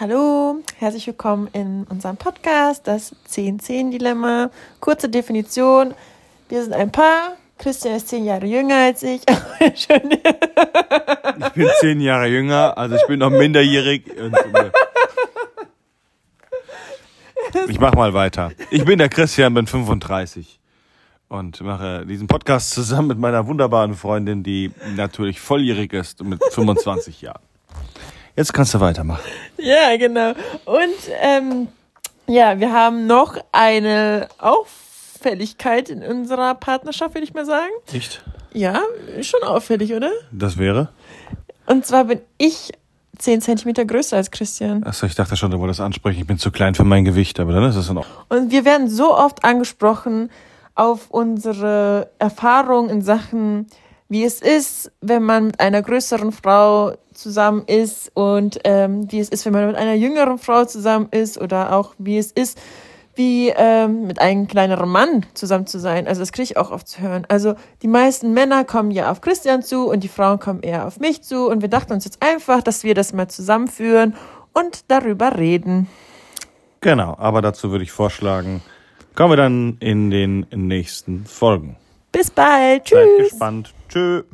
Hallo, herzlich willkommen in unserem Podcast, das 10-10-Dilemma. Kurze Definition. Wir sind ein Paar. Christian ist zehn Jahre jünger als ich. Ich bin zehn Jahre jünger, also ich bin noch minderjährig. Äh, ich mach mal weiter. Ich bin der Christian, bin 35 und mache diesen Podcast zusammen mit meiner wunderbaren Freundin, die natürlich volljährig ist mit 25 Jahren. Jetzt kannst du weitermachen. Ja, genau. Und ähm, ja, wir haben noch eine Auffälligkeit in unserer Partnerschaft, würde ich mal sagen. Nicht? Ja, schon auffällig, oder? Das wäre? Und zwar bin ich 10 Zentimeter größer als Christian. Achso, ich dachte schon, du wolltest ansprechen. Ich bin zu klein für mein Gewicht, aber dann ist es in Ordnung. Und wir werden so oft angesprochen auf unsere Erfahrung in Sachen, wie es ist, wenn man mit einer größeren Frau zusammen ist und ähm, wie es ist, wenn man mit einer jüngeren Frau zusammen ist oder auch wie es ist, wie ähm, mit einem kleineren Mann zusammen zu sein. Also das kriege ich auch oft zu hören. Also die meisten Männer kommen ja auf Christian zu und die Frauen kommen eher auf mich zu und wir dachten uns jetzt einfach, dass wir das mal zusammenführen und darüber reden. Genau, aber dazu würde ich vorschlagen, kommen wir dann in den nächsten Folgen. Bis bald. Seid Tschüss. gespannt. Tschö.